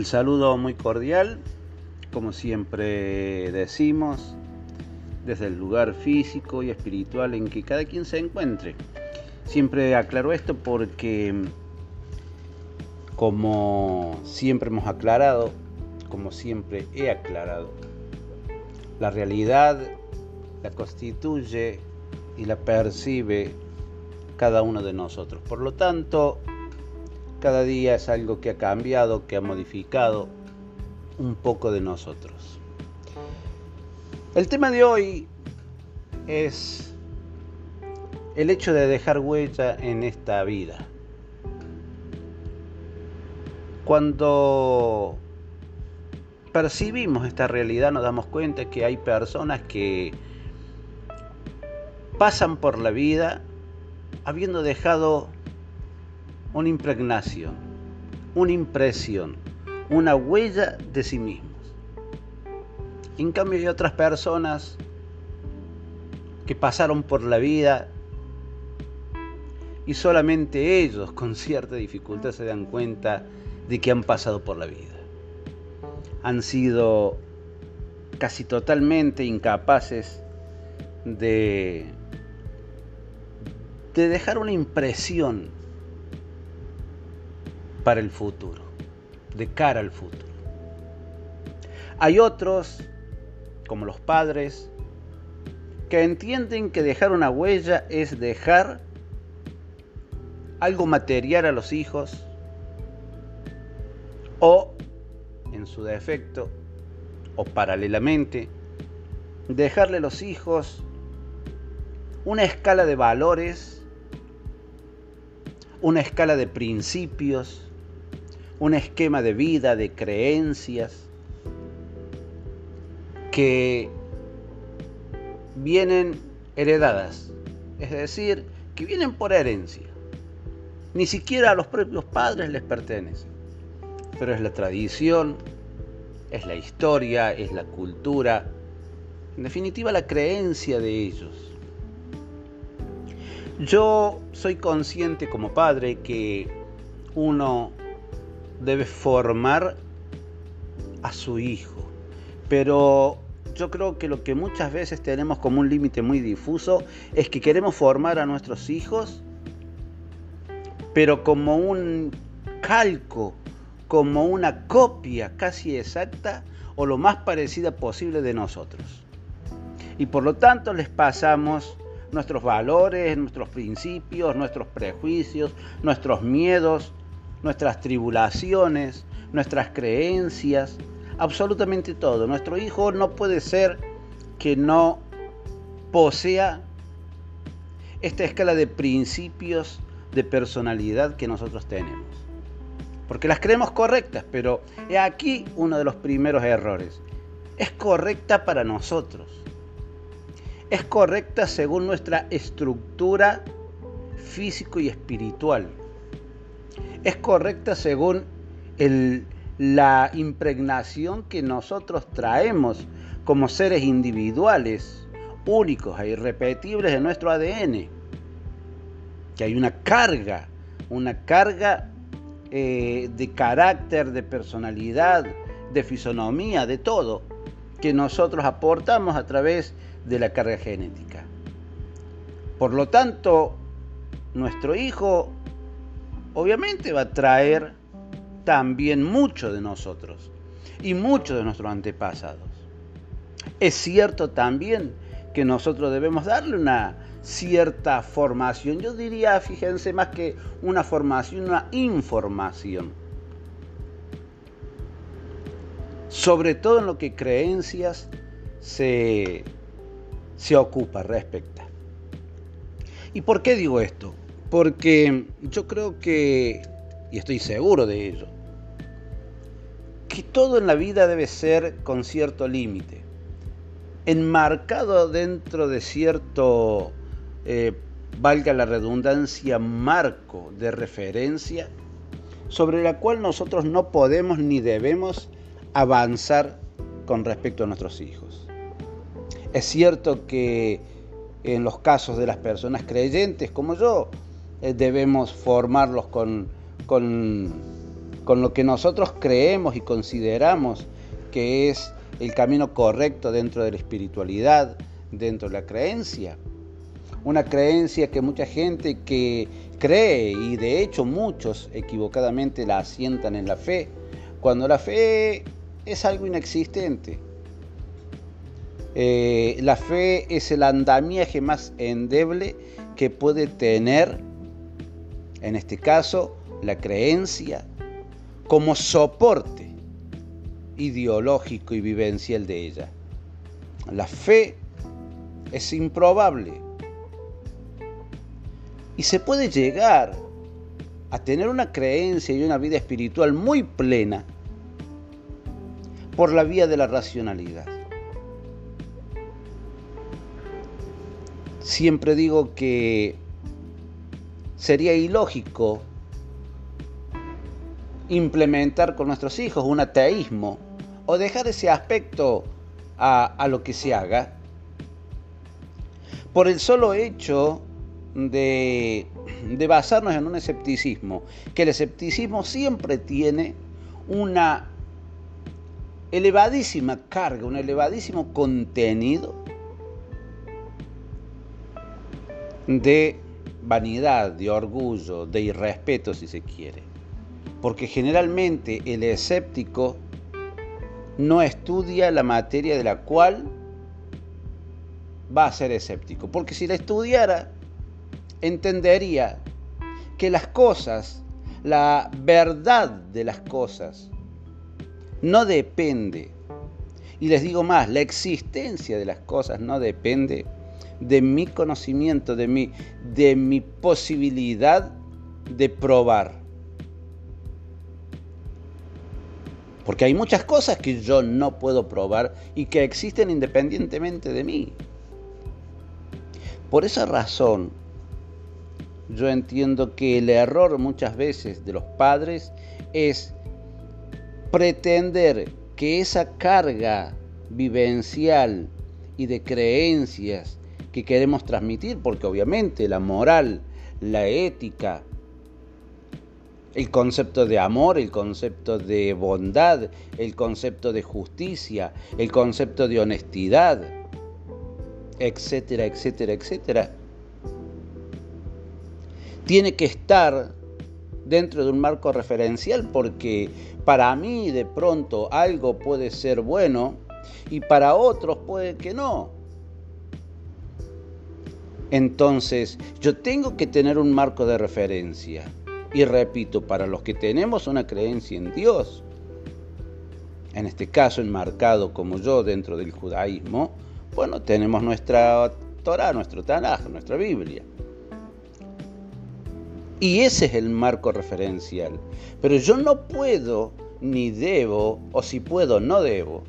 El saludo muy cordial, como siempre decimos, desde el lugar físico y espiritual en que cada quien se encuentre. Siempre aclaro esto porque, como siempre hemos aclarado, como siempre he aclarado, la realidad la constituye y la percibe cada uno de nosotros. Por lo tanto, cada día es algo que ha cambiado, que ha modificado un poco de nosotros. El tema de hoy es el hecho de dejar huella en esta vida. Cuando percibimos esta realidad nos damos cuenta que hay personas que pasan por la vida habiendo dejado una impregnación, una impresión, una huella de sí mismos. En cambio hay otras personas que pasaron por la vida y solamente ellos con cierta dificultad se dan cuenta de que han pasado por la vida. Han sido casi totalmente incapaces de, de dejar una impresión para el futuro, de cara al futuro. Hay otros, como los padres, que entienden que dejar una huella es dejar algo material a los hijos o, en su defecto, o paralelamente, dejarle a los hijos una escala de valores, una escala de principios, un esquema de vida, de creencias que vienen heredadas, es decir, que vienen por herencia. Ni siquiera a los propios padres les pertenece, pero es la tradición, es la historia, es la cultura, en definitiva la creencia de ellos. Yo soy consciente como padre que uno debe formar a su hijo. Pero yo creo que lo que muchas veces tenemos como un límite muy difuso es que queremos formar a nuestros hijos, pero como un calco, como una copia casi exacta o lo más parecida posible de nosotros. Y por lo tanto les pasamos nuestros valores, nuestros principios, nuestros prejuicios, nuestros miedos, nuestras tribulaciones, nuestras creencias, absolutamente todo. Nuestro hijo no puede ser que no posea esta escala de principios de personalidad que nosotros tenemos. Porque las creemos correctas, pero he aquí uno de los primeros errores. Es correcta para nosotros. Es correcta según nuestra estructura físico y espiritual es correcta según la impregnación que nosotros traemos como seres individuales, únicos e irrepetibles de nuestro ADN. Que hay una carga, una carga eh, de carácter, de personalidad, de fisonomía, de todo, que nosotros aportamos a través de la carga genética. Por lo tanto, nuestro hijo obviamente va a traer también mucho de nosotros y mucho de nuestros antepasados. Es cierto también que nosotros debemos darle una cierta formación, yo diría, fíjense, más que una formación, una información. Sobre todo en lo que creencias se, se ocupa, respecta. ¿Y por qué digo esto? Porque yo creo que, y estoy seguro de ello, que todo en la vida debe ser con cierto límite, enmarcado dentro de cierto, eh, valga la redundancia, marco de referencia sobre la cual nosotros no podemos ni debemos avanzar con respecto a nuestros hijos. Es cierto que en los casos de las personas creyentes como yo, eh, debemos formarlos con, con, con lo que nosotros creemos y consideramos que es el camino correcto dentro de la espiritualidad, dentro de la creencia. Una creencia que mucha gente que cree y de hecho muchos equivocadamente la asientan en la fe, cuando la fe es algo inexistente. Eh, la fe es el andamiaje más endeble que puede tener, en este caso, la creencia como soporte ideológico y vivencial de ella. La fe es improbable y se puede llegar a tener una creencia y una vida espiritual muy plena por la vía de la racionalidad. Siempre digo que sería ilógico implementar con nuestros hijos un ateísmo o dejar ese aspecto a, lo que se haga por el solo hecho de, basarnos en un escepticismo, que el escepticismo siempre tiene una elevadísima carga, un elevadísimo contenido de vanidad, de orgullo, de irrespeto si se quiere. Porque generalmente el escéptico no estudia la materia de la cual va a ser escéptico. Porque si la estudiara, entendería que las cosas, la verdad de las cosas, no depende. Y les digo más, la existencia de las cosas no depende de mi conocimiento, de mi, de mi posibilidad de probar. Porque hay muchas cosas que yo no puedo probar y que existen independientemente de mí. Por esa razón, yo entiendo que el error muchas veces de los padres es pretender que esa carga vivencial y de creencias que queremos transmitir, porque obviamente la moral, la ética, el concepto de amor, el concepto de bondad, el concepto de justicia, el concepto de honestidad, etcétera, etcétera, etcétera, tiene que estar dentro de un marco referencial porque para mí de pronto algo puede ser bueno y para otros puede que no. Entonces yo tengo que tener un marco de referencia. Y repito, para los que tenemos una creencia en Dios, en este caso enmarcado como yo dentro del judaísmo, bueno, tenemos nuestra Torah, nuestro Tanaj, nuestra Biblia. Y ese es el marco referencial. Pero yo no puedo ni debo, o si puedo, no debo,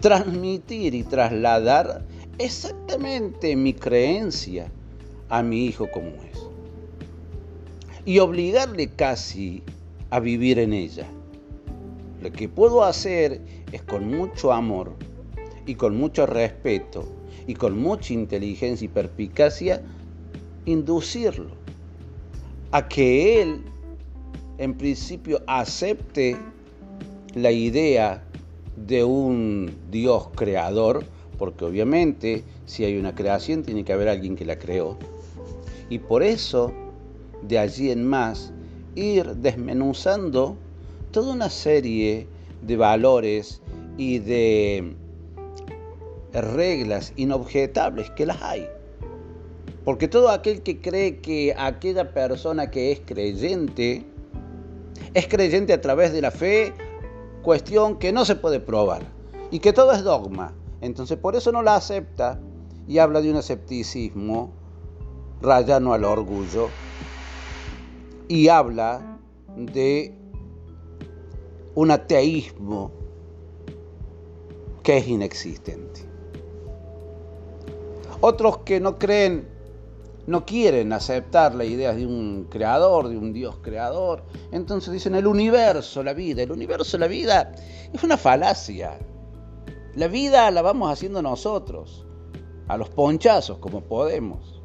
transmitir y trasladar exactamente mi creencia a mi hijo como es y obligarle casi a vivir en ella. Lo que puedo hacer es con mucho amor y con mucho respeto y con mucha inteligencia y perspicacia inducirlo a que él en principio acepte la idea de un Dios creador, porque obviamente si hay una creación tiene que haber alguien que la creó. Y por eso de allí en más, ir desmenuzando toda una serie de valores y de reglas inobjetables que las hay. Porque todo aquel que cree que aquella persona que es creyente es creyente a través de la fe, cuestión que no se puede probar y que todo es dogma. Entonces por eso no la acepta y habla de un escepticismo rayano al orgullo y habla de un ateísmo que es inexistente. Otros que no creen, no quieren aceptar la idea de un creador, de un Dios creador, entonces dicen el universo, la vida, el universo, la vida, es una falacia. La vida la vamos haciendo nosotros, a los ponchazos como podemos.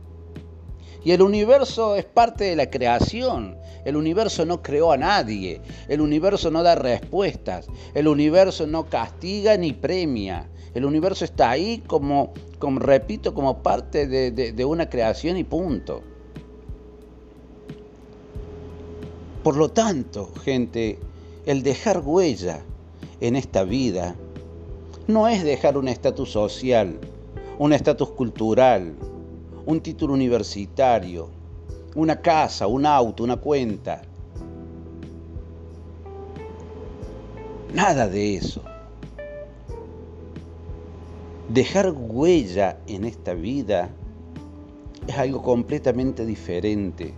Y el universo es parte de la creación. El universo no creó a nadie. El universo no da respuestas. El universo no castiga ni premia. El universo está ahí como, repito, como parte de, de una creación y punto. Por lo tanto, gente, el dejar huella en esta vida no es dejar un estatus social, un estatus cultural, un título universitario, una casa, un auto, una cuenta. Nada de eso. Dejar huella en esta vida es algo completamente diferente,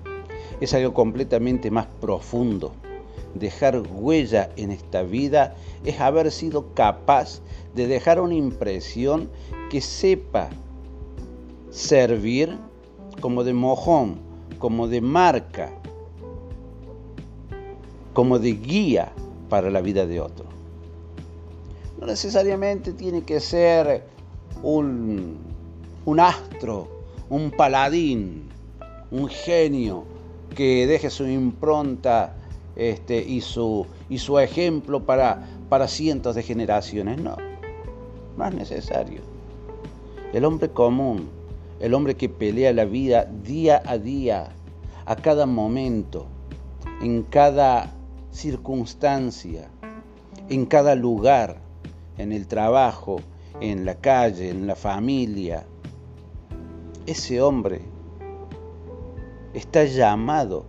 es algo completamente más profundo. Dejar huella en esta vida es haber sido capaz de dejar una impresión que sepa servir como de mojón, como de marca, como de guía para la vida de otro. No necesariamente tiene que ser un, un astro, un paladín, un genio que deje su impronta este, y, su, y su ejemplo para, para cientos de generaciones. No, no es necesario. El hombre común, el hombre que pelea la vida día a día, a cada momento, en cada circunstancia, en cada lugar, en el trabajo, en la calle, en la familia. Ese hombre está llamado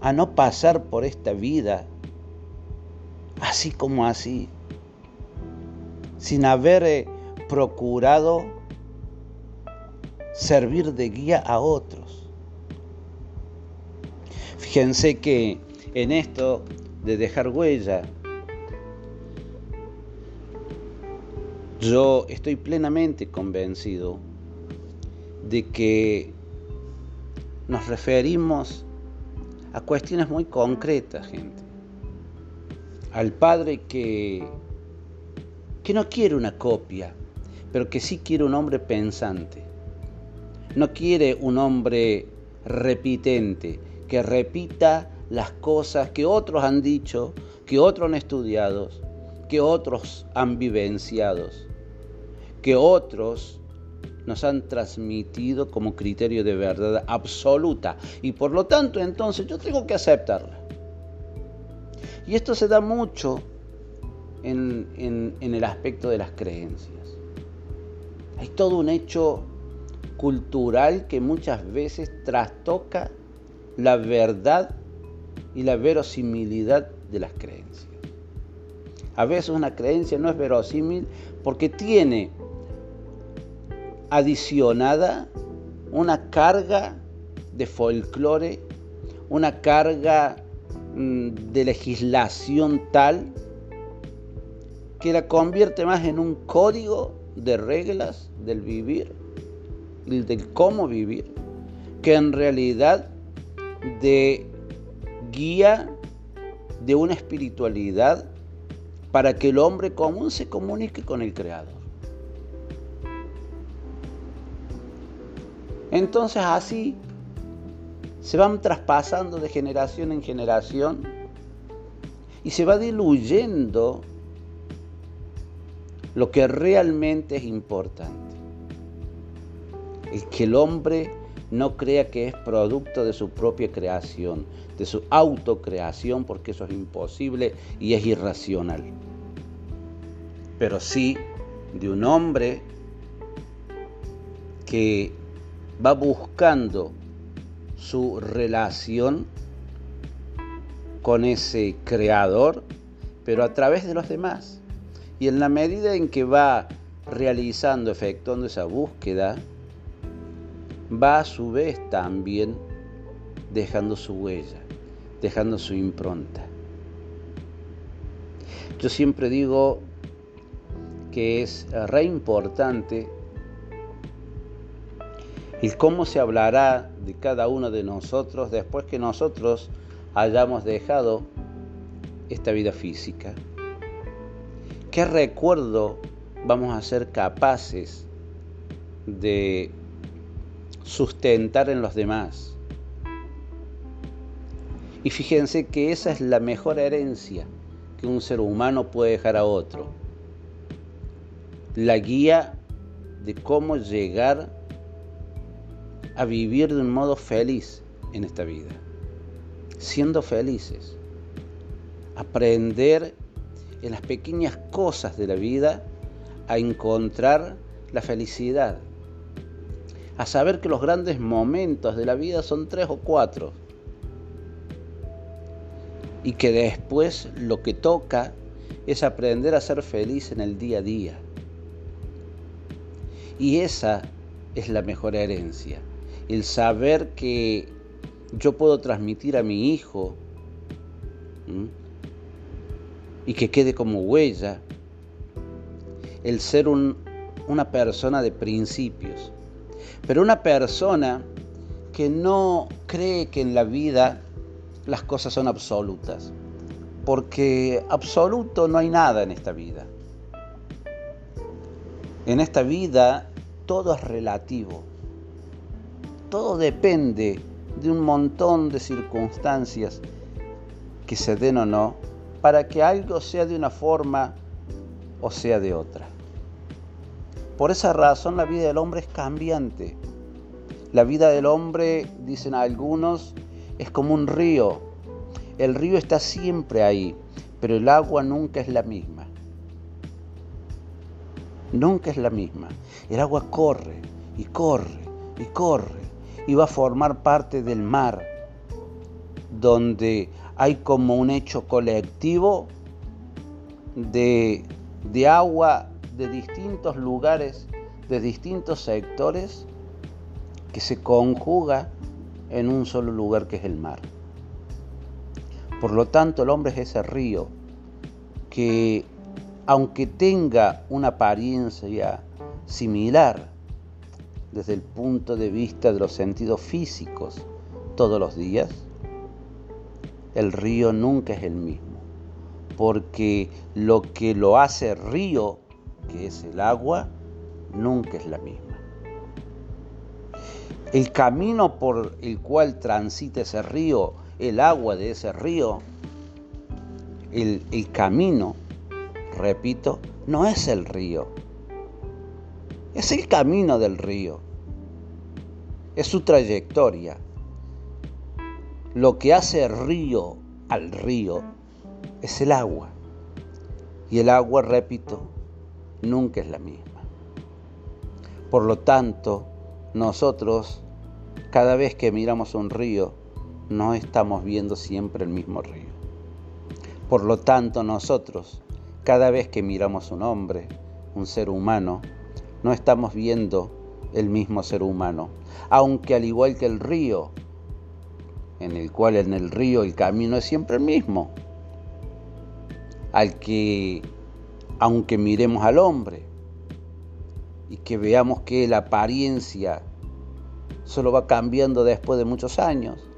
a no pasar por esta vida así como así, sin haber eh, procurado servir de guía a otros. Fíjense que en esto de dejar huella, yo estoy plenamente convencido de que nos referimos a cuestiones muy concretas, gente. Al padre que, que no quiere una copia, pero que sí quiere un hombre pensante no quiere un hombre repitente, que repita las cosas que otros han dicho, que otros han estudiado, que otros han vivenciado, que otros nos han transmitido como criterio de verdad absoluta. Y por lo tanto, entonces yo tengo que aceptarla. Y esto se da mucho en, el aspecto de las creencias. Hay todo un hecho cultural que muchas veces trastoca la verdad y la verosimilidad de las creencias. A veces una creencia no es verosímil porque tiene adicionada una carga de folclore, una carga mm, de legislación tal que la convierte más en un código de reglas del vivir del cómo vivir, que en realidad de guía de una espiritualidad para que el hombre común se comunique con el Creador. Entonces así se van traspasando de generación en generación y se va diluyendo lo que realmente es importante el que el hombre no crea que es producto de su propia creación, de su autocreación, porque eso es imposible y es irracional. Pero sí de un hombre que va buscando su relación con ese creador, pero a través de los demás. Y en la medida en que va realizando, efectuando esa búsqueda, va a su vez también dejando su huella, dejando su impronta. Yo siempre digo que es re importante el cómo se hablará de cada uno de nosotros después que nosotros hayamos dejado esta vida física. ¿Qué recuerdo vamos a ser capaces de sustentar en los demás. Y fíjense que esa es la mejor herencia que un ser humano puede dejar a otro. La guía de cómo llegar a vivir de un modo feliz en esta vida. Siendo felices. Aprender en las pequeñas cosas de la vida a encontrar la felicidad. A saber que los grandes momentos de la vida son tres o cuatro. Y que después lo que toca es aprender a ser feliz en el día a día. Y esa es la mejor herencia. El saber que yo puedo transmitir a mi hijo y que quede como huella el ser una persona de principios, pero una persona que no cree que en la vida las cosas son absolutas, porque absoluto no hay nada en esta vida. En esta vida todo es relativo, todo depende de un montón de circunstancias que se den o no para que algo sea de una forma o sea de otra. Por esa razón la vida del hombre es cambiante. La vida del hombre, dicen algunos, es como un río. El río está siempre ahí, pero el agua nunca es la misma. Nunca es la misma. El agua corre y corre y corre y va a formar parte del mar, donde hay como un hecho colectivo de, de agua de distintos lugares, de distintos sectores, que se conjuga en un solo lugar que es el mar. Por lo tanto, el hombre es ese río que, aunque tenga una apariencia similar desde el punto de vista de los sentidos físicos todos los días, el río nunca es el mismo, porque lo que lo hace río, que es el agua, nunca es la misma. El camino por el cual transita ese río, el agua de ese río, el, el camino, repito, no es el río, es el camino del río, es su trayectoria, lo que hace río al río es el agua. Y el agua, repito, nunca es la misma. Por lo tanto, nosotros, cada vez que miramos un río, no estamos viendo siempre el mismo río. Por lo tanto, nosotros, cada vez que miramos un hombre, un ser humano, no estamos viendo el mismo ser humano. Aunque al igual que el río, en el cual en el río el camino es siempre el mismo, al que, aunque miremos al hombre y que veamos que la apariencia solo va cambiando después de muchos años,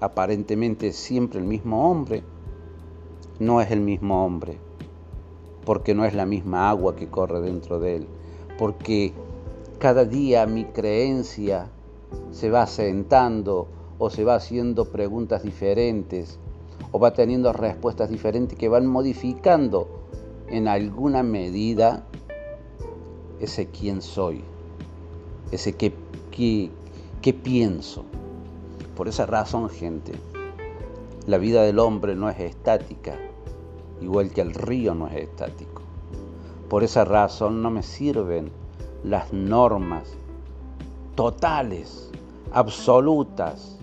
aparentemente siempre el mismo hombre, no es el mismo hombre, porque no es la misma agua que corre dentro de él, porque cada día mi creencia se va asentando o se va haciendo preguntas diferentes o va teniendo respuestas diferentes que van modificando en alguna medida ese quién soy, ese qué, qué, pienso. Por esa razón, gente, la vida del hombre no es estática, igual que el río no es estático. Por esa razón no me sirven las normas totales, absolutas,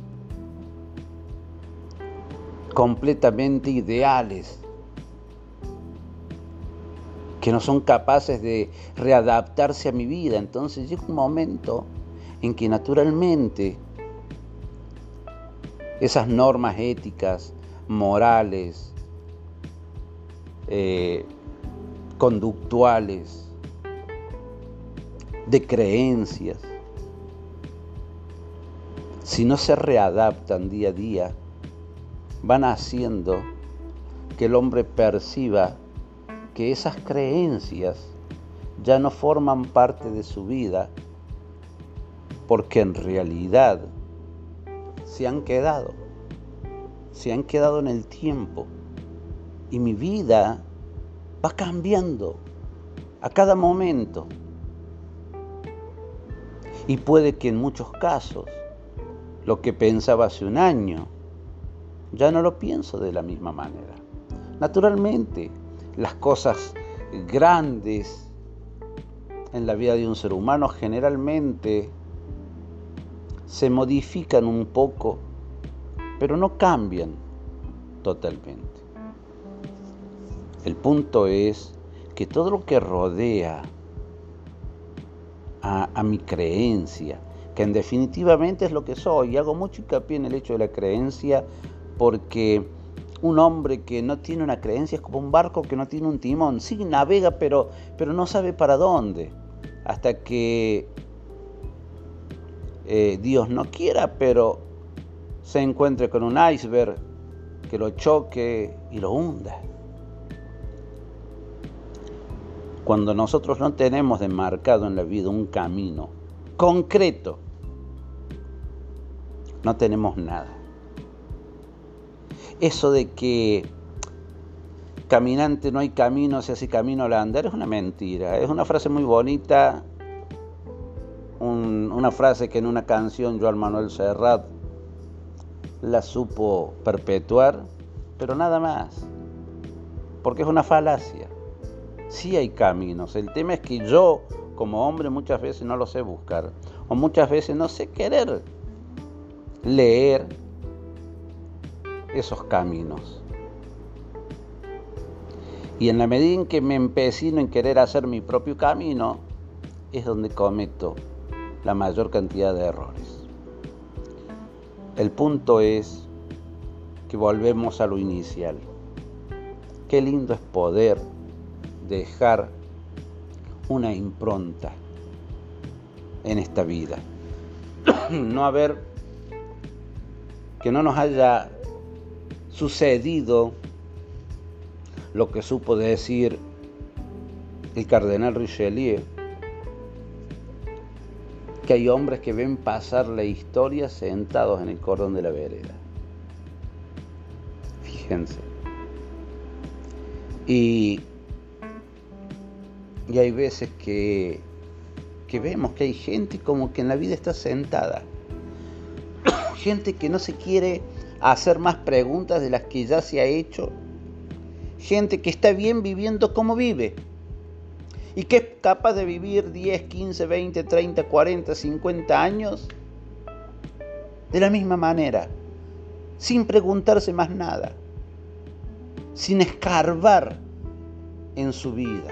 completamente ideales, que no son capaces de readaptarse a mi vida. Entonces llega un momento en que naturalmente esas normas éticas, morales, eh, conductuales, de creencias, si no se readaptan día a día, van haciendo que el hombre perciba que esas creencias ya no forman parte de su vida porque en realidad se han quedado, se han quedado en el tiempo y mi vida va cambiando a cada momento. Y puede que en muchos casos lo que pensaba hace un año ya no lo pienso de la misma manera. Naturalmente, las cosas grandes en la vida de un ser humano generalmente se modifican un poco, pero no cambian totalmente. El punto es que todo lo que rodea a, mi creencia, que en definitivamente es lo que soy, y hago mucho hincapié en el hecho de la creencia porque un hombre que no tiene una creencia es como un barco que no tiene un timón. Sí, navega, pero, pero no sabe para dónde. Hasta que eh, Dios no quiera, pero se encuentre con un iceberg que lo choque y lo hunda. Cuando nosotros no tenemos demarcado en la vida un camino concreto, no tenemos nada eso de que caminante no hay camino, se hace camino al andar, es una mentira. Es una frase muy bonita, una frase que en una canción Joan Manuel Serrat la supo perpetuar, pero nada más, porque es una falacia. Sí hay caminos, el tema es que yo como hombre muchas veces no lo sé buscar, o muchas veces no sé querer leer esos caminos. Y en la medida en que me empecino en querer hacer mi propio camino, es donde cometo la mayor cantidad de errores. El punto es que volvemos a lo inicial. Qué lindo es poder dejar una impronta en esta vida. no haber que no nos haya sucedido lo que supo decir el cardenal Richelieu, que hay hombres que ven pasar la historia sentados en el cordón de la vereda. Fíjense. Y, y hay veces que, que vemos que hay gente como que en la vida está sentada. gente que no se quiere hacer más preguntas de las que ya se ha hecho. Gente que está bien viviendo como vive y que es capaz de vivir 10, 15, 20, 30, 40, 50 años de la misma manera, sin preguntarse más nada, sin escarbar en su vida,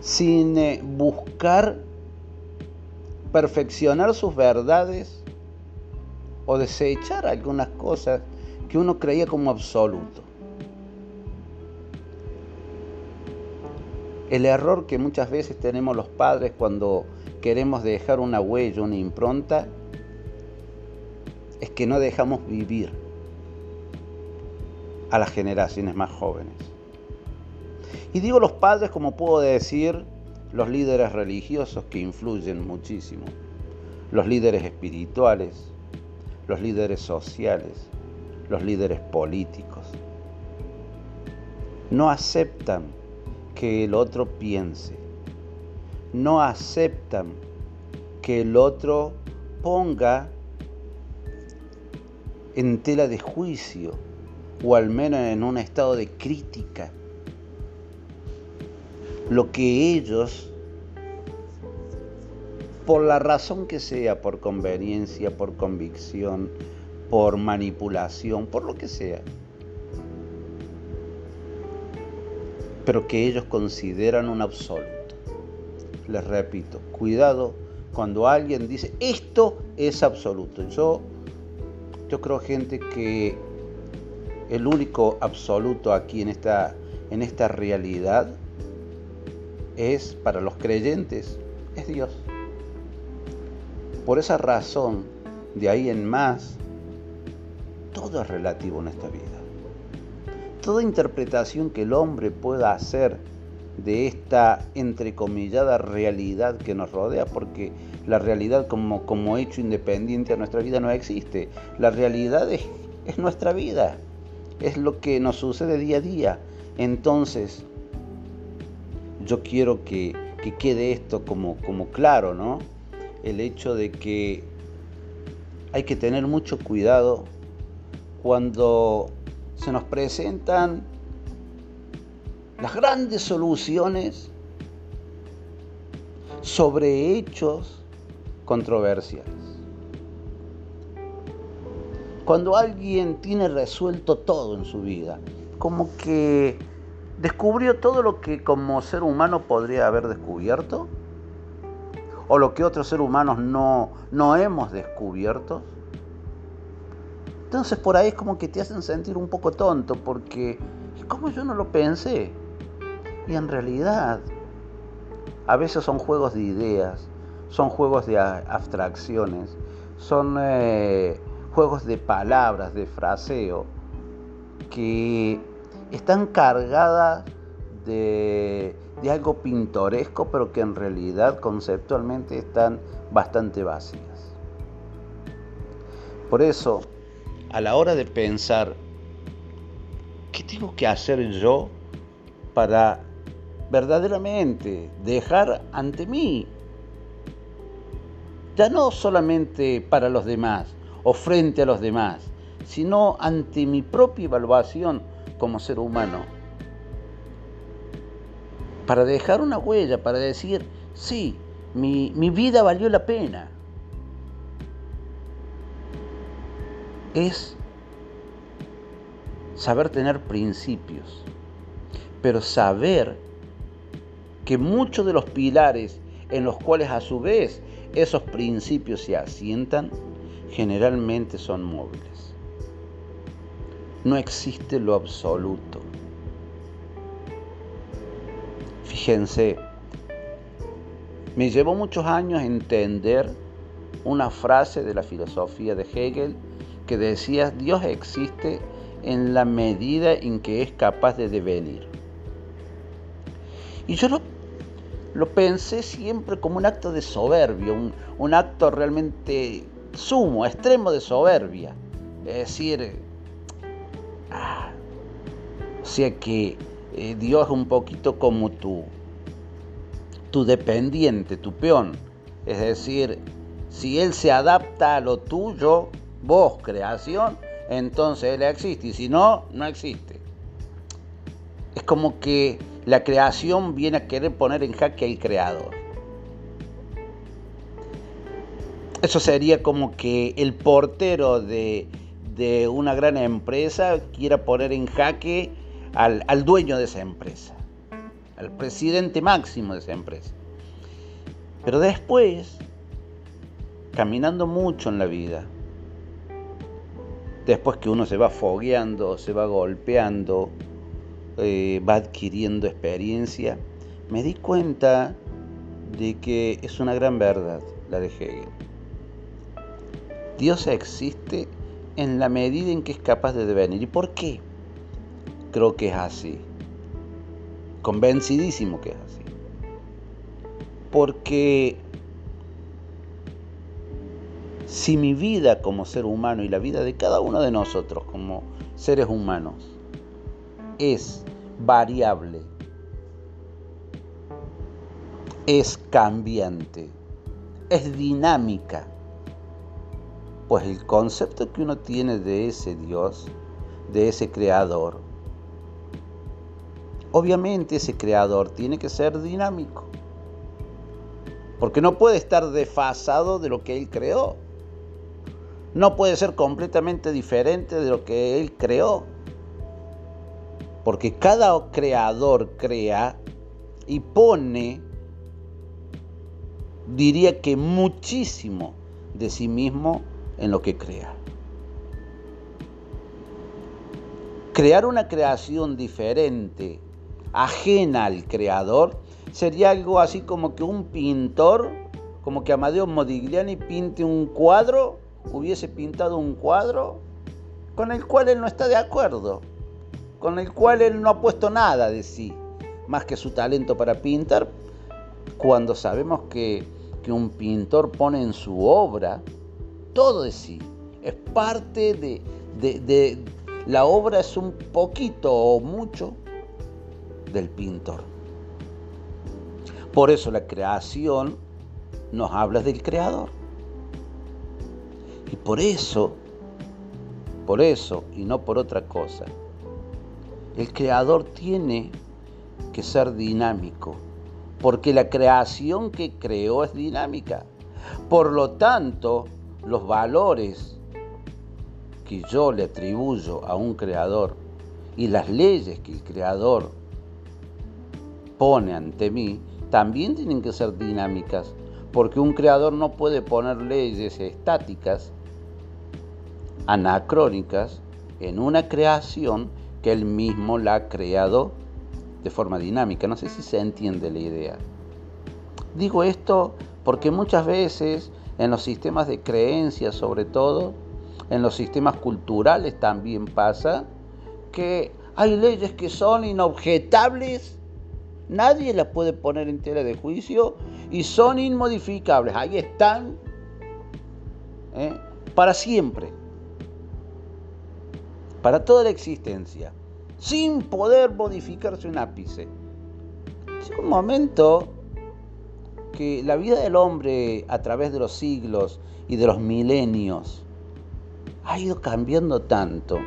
sin eh, buscar perfeccionar sus verdades o desechar algunas cosas que uno creía como absoluto. El error que muchas veces tenemos los padres cuando queremos dejar una huella, una impronta, es que no dejamos vivir a las generaciones más jóvenes. Y digo los padres como puedo decir los líderes religiosos que influyen muchísimo, los líderes espirituales, los líderes sociales, los líderes políticos. No aceptan que el otro piense. No aceptan que el otro ponga en tela de juicio o al menos en un estado de crítica lo que ellos por la razón que sea, por conveniencia, por convicción, por manipulación, por lo que sea. Pero que ellos consideran un absoluto. Les repito, cuidado cuando alguien dice esto es absoluto. Yo, yo creo gente que el único absoluto aquí en esta, en esta realidad es para los creyentes, es Dios. Por esa razón, de ahí en más, todo es relativo en esta vida. Toda interpretación que el hombre pueda hacer de esta entrecomillada realidad que nos rodea, porque la realidad como, como hecho independiente a nuestra vida no existe. La realidad es, es nuestra vida, es lo que nos sucede día a día. Entonces, yo quiero que, que quede esto como, como claro, ¿no? El hecho de que hay que tener mucho cuidado cuando se nos presentan las grandes soluciones sobre hechos controversiales. Cuando alguien tiene resuelto todo en su vida, como que descubrió todo lo que como ser humano podría haber descubierto, o lo que otros seres humanos no, no hemos descubierto. Entonces por ahí es como que te hacen sentir un poco tonto, porque ¿cómo yo no lo pensé? Y en realidad, a veces son juegos de ideas, son juegos de abstracciones, son eh, juegos de palabras, de fraseo, que están cargadas de, algo pintoresco, pero que en realidad conceptualmente están bastante vacías. Por eso, a la hora de pensar, ¿qué tengo que hacer yo para verdaderamente dejar ante mí, ya no solamente para los demás o frente a los demás, sino ante mi propia evaluación como ser humano, para dejar una huella, para decir, sí, mi, mi vida valió la pena. Es saber tener principios, pero saber que muchos de los pilares en los cuales a su vez esos principios se asientan, generalmente son móviles. No existe lo absoluto. Fíjense, me llevó muchos años entender una frase de la filosofía de Hegel que decía, Dios existe en la medida en que es capaz de devenir. Y yo lo lo pensé siempre como un acto de soberbia, un, acto realmente sumo, extremo de soberbia. Es decir, ah, o sea que eh, Dios un poquito como tu, tu dependiente, tu peón. Es decir, si Él se adapta a lo tuyo, vos, creación, entonces Él existe. Y si no, no existe. Es como que la creación viene a querer poner en jaque al creador. Eso sería como que el portero de, una gran empresa quiera poner en jaque al, al dueño de esa empresa, al presidente máximo de esa empresa. Pero después, caminando mucho en la vida, después que uno se va fogueando, se va golpeando, eh, va adquiriendo experiencia, me di cuenta de que es una gran verdad la de Hegel. Dios existe en la medida en que es capaz de devenir. ¿Y por qué? Creo que es así. Convencidísimo que es así. Porque si mi vida como ser humano y la vida de cada uno de nosotros como seres humanos es variable, es cambiante, es dinámica. Pues el concepto que uno tiene de ese Dios, de ese creador, obviamente ese creador tiene que ser dinámico. Porque no puede estar desfasado de lo que Él creó. No puede ser completamente diferente de lo que Él creó porque cada creador crea y pone, diría que muchísimo de sí mismo en lo que crea. Crear una creación diferente, ajena al creador, sería algo así como que un pintor, como que Amadeo Modigliani pinte un cuadro, hubiese pintado un cuadro con el cual él no está de acuerdo con el cual él no ha puesto nada de sí, más que su talento para pintar, cuando sabemos que que un pintor pone en su obra, todo de sí. Es parte de, de la obra, es un poquito o mucho del pintor. Por eso la creación nos habla del creador. Y por eso, por eso y no por otra cosa, el creador tiene que ser dinámico, porque la creación que creó es dinámica. Por lo tanto, los valores que yo le atribuyo a un creador y las leyes que el creador pone ante mí también tienen que ser dinámicas, porque un creador no puede poner leyes estáticas, anacrónicas, en una creación que él mismo la ha creado de forma dinámica. No sé si se entiende la idea. Digo esto porque muchas veces en los sistemas de creencias sobre todo, en los sistemas culturales también pasa que hay leyes que son inobjetables, nadie las puede poner en tela de juicio y son inmodificables, ahí están ¿eh? para siempre, para toda la existencia sin poder modificarse un ápice. Es un momento que la vida del hombre a través de los siglos y de los milenios ha ido cambiando tanto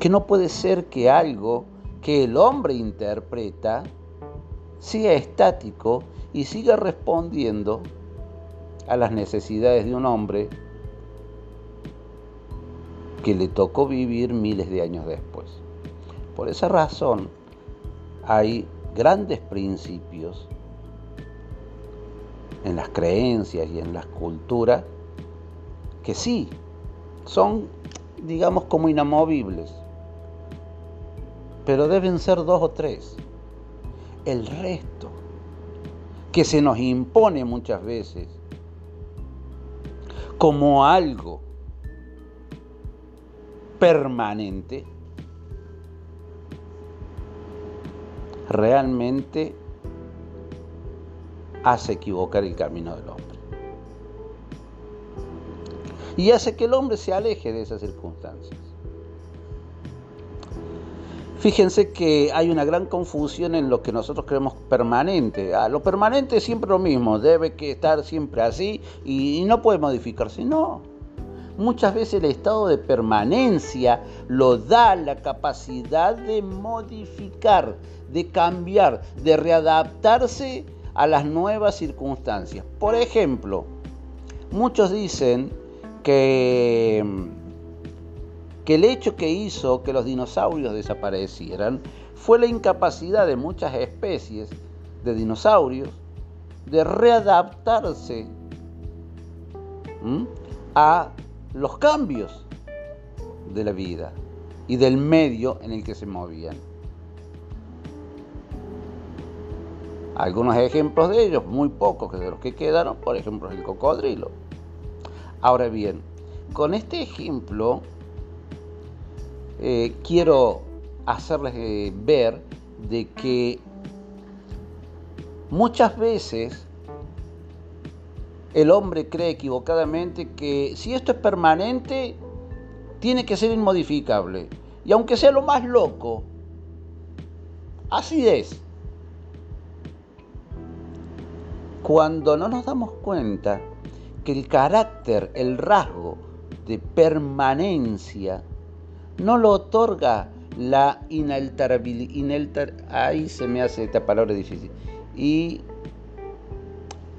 que no puede ser que algo que el hombre interpreta sea estático y siga respondiendo a las necesidades de un hombre que le tocó vivir miles de años después. Por esa razón hay grandes principios en las creencias y en las culturas que sí son, digamos, como inamovibles, pero deben ser dos o tres. El resto, que se nos impone muchas veces como algo permanente, realmente hace equivocar el camino del hombre. Y hace que el hombre se aleje de esas circunstancias. Fíjense que hay una gran confusión en lo que nosotros creemos permanente. Ah, lo permanente es siempre lo mismo, debe que estar siempre así y, y no puede modificarse. No, Muchas veces el estado de permanencia lo da la capacidad de modificar, de cambiar, de readaptarse a las nuevas circunstancias. Por ejemplo, muchos dicen que, que el hecho que hizo que los dinosaurios desaparecieran fue la incapacidad de muchas especies de dinosaurios de readaptarse a los cambios de la vida y del medio en el que se movían. Algunos ejemplos de ellos, muy pocos de los que quedaron, por ejemplo, el cocodrilo. Ahora bien, con este ejemplo eh, quiero hacerles eh, ver de que muchas veces el hombre cree equivocadamente que si esto es permanente, tiene que ser inmodificable. Y aunque sea lo más loco, así es. Cuando no nos damos cuenta que el carácter, el rasgo de permanencia, no lo otorga la inalterabilidad, ahí se me hace esta palabra difícil, y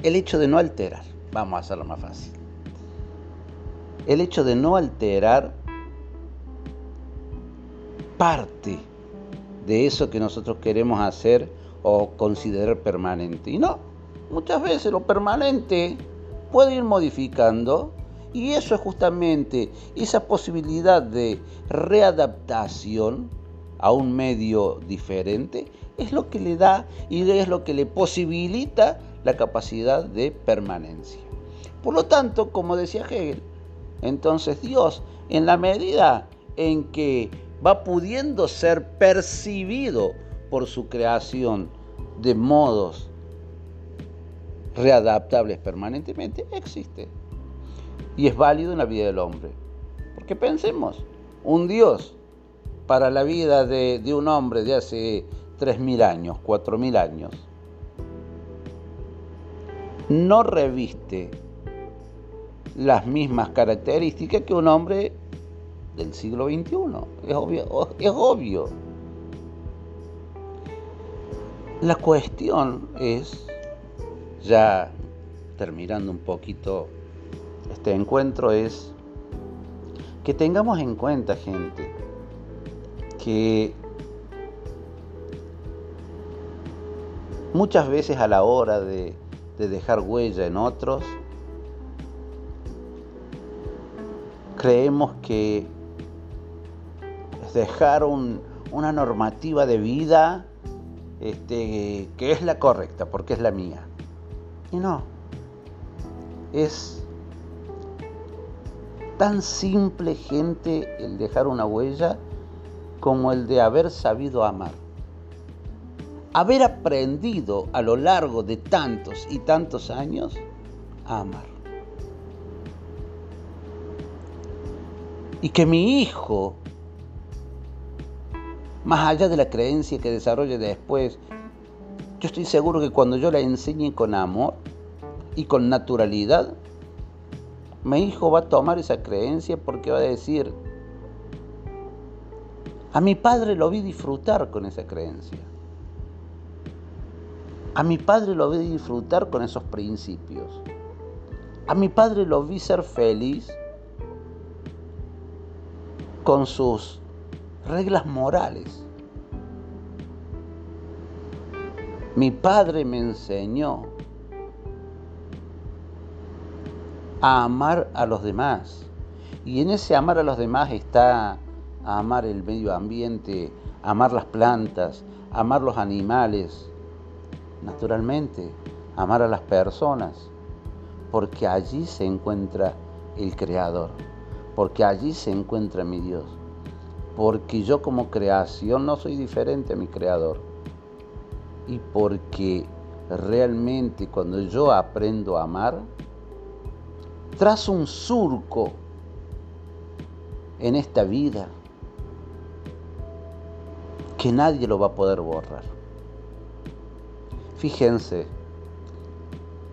el hecho de no alterar. Vamos a hacerlo más fácil. El hecho de no alterar parte de eso que nosotros queremos hacer o considerar permanente. Y no, muchas veces lo permanente puede ir modificando y eso es justamente esa posibilidad de readaptación a un medio diferente, es lo que le da y es lo que le posibilita la capacidad de permanencia. Por lo tanto, como decía Hegel, entonces Dios, en la medida en que va pudiendo ser percibido por su creación de modos readaptables permanentemente, existe. Y es válido en la vida del hombre. Porque pensemos, un Dios para la vida de, un hombre de hace 3.000 años, 4.000 años, no reviste las mismas características que un hombre del siglo XXI. Es obvio. La cuestión es, ya terminando un poquito este encuentro, es que tengamos en cuenta, gente, que muchas veces a la hora de, de dejar huella en otros, creemos que dejar una normativa de vida este, que es la correcta, porque es la mía. Y no, es tan simple, gente, el dejar una huella como el de haber sabido amar. Haber aprendido a lo largo de tantos y tantos años a amar. y que mi hijo, más allá de la creencia que desarrolle después, yo estoy seguro que cuando yo la enseñe con amor y con naturalidad, mi hijo va a tomar esa creencia porque va a decir, a mi padre lo vi disfrutar con esa creencia. A mi padre lo vi disfrutar con esos principios. A mi padre lo vi ser feliz con sus reglas morales. Mi padre me enseñó a amar a los demás. Y en ese amar a los demás está amar el medio ambiente, amar las plantas, amar los animales, naturalmente, amar a las personas, porque allí se encuentra el Creador porque allí se encuentra mi Dios. Porque yo como creación no soy diferente a mi creador. Y porque realmente cuando yo aprendo a amar, trazo un surco en esta vida que nadie lo va a poder borrar. Fíjense,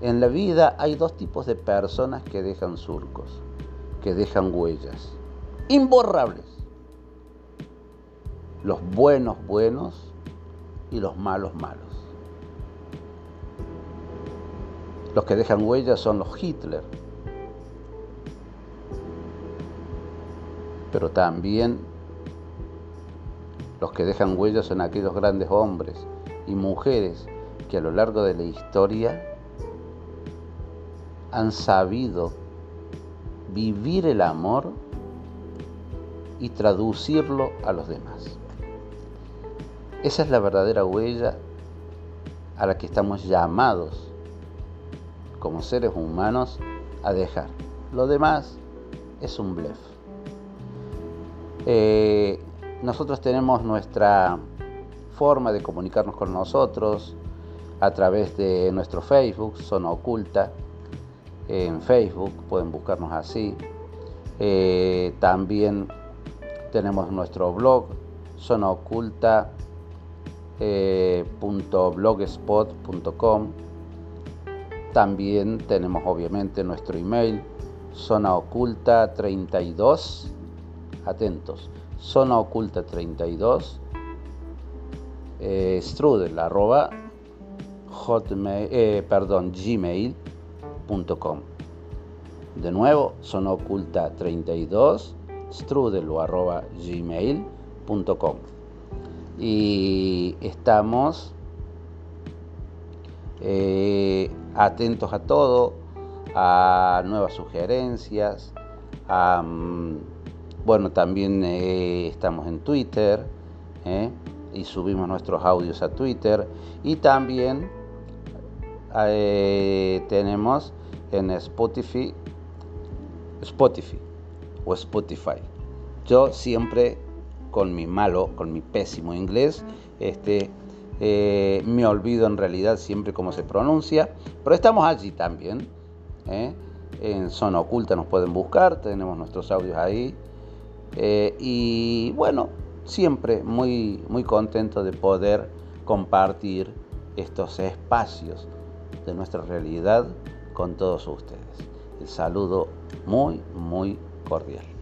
en la vida hay dos tipos de personas que dejan surcos que dejan huellas imborrables. Los buenos buenos y los malos malos. Los que dejan huellas son los Hitler. Pero también los que dejan huellas son aquellos grandes hombres y mujeres que a lo largo de la historia han sabido vivir el amor y traducirlo a los demás. Esa es la verdadera huella a la que estamos llamados como seres humanos a dejar. Lo demás es un blef. Eh, nosotros tenemos nuestra forma de comunicarnos con nosotros a través de nuestro Facebook, Zona Oculta, en Facebook, pueden buscarnos así. Eh, también tenemos nuestro blog, zonaoculta.blogspot.com. Eh, también tenemos obviamente nuestro email, zonaoculta32, atentos, zonaoculta32, eh, strudel, arroba, hotmail, eh, perdón, gmail de nuevo, son oculta 32 strudel arroba gmail.com. Y estamos eh, atentos a todo, a nuevas sugerencias, mm, bueno, también eh, estamos en Twitter eh, y subimos nuestros audios a Twitter y también tenemos en Spotify, Spotify o Spotify. Yo siempre con mi malo, con mi pésimo inglés, este, Eh, me olvido en realidad siempre cómo se pronuncia, pero estamos allí también. ¿eh? En Zona Oculta nos pueden buscar, tenemos nuestros audios ahí. Eh, y bueno, siempre muy, muy contento de poder compartir estos espacios de nuestra realidad con todos ustedes. El saludo muy, muy cordial.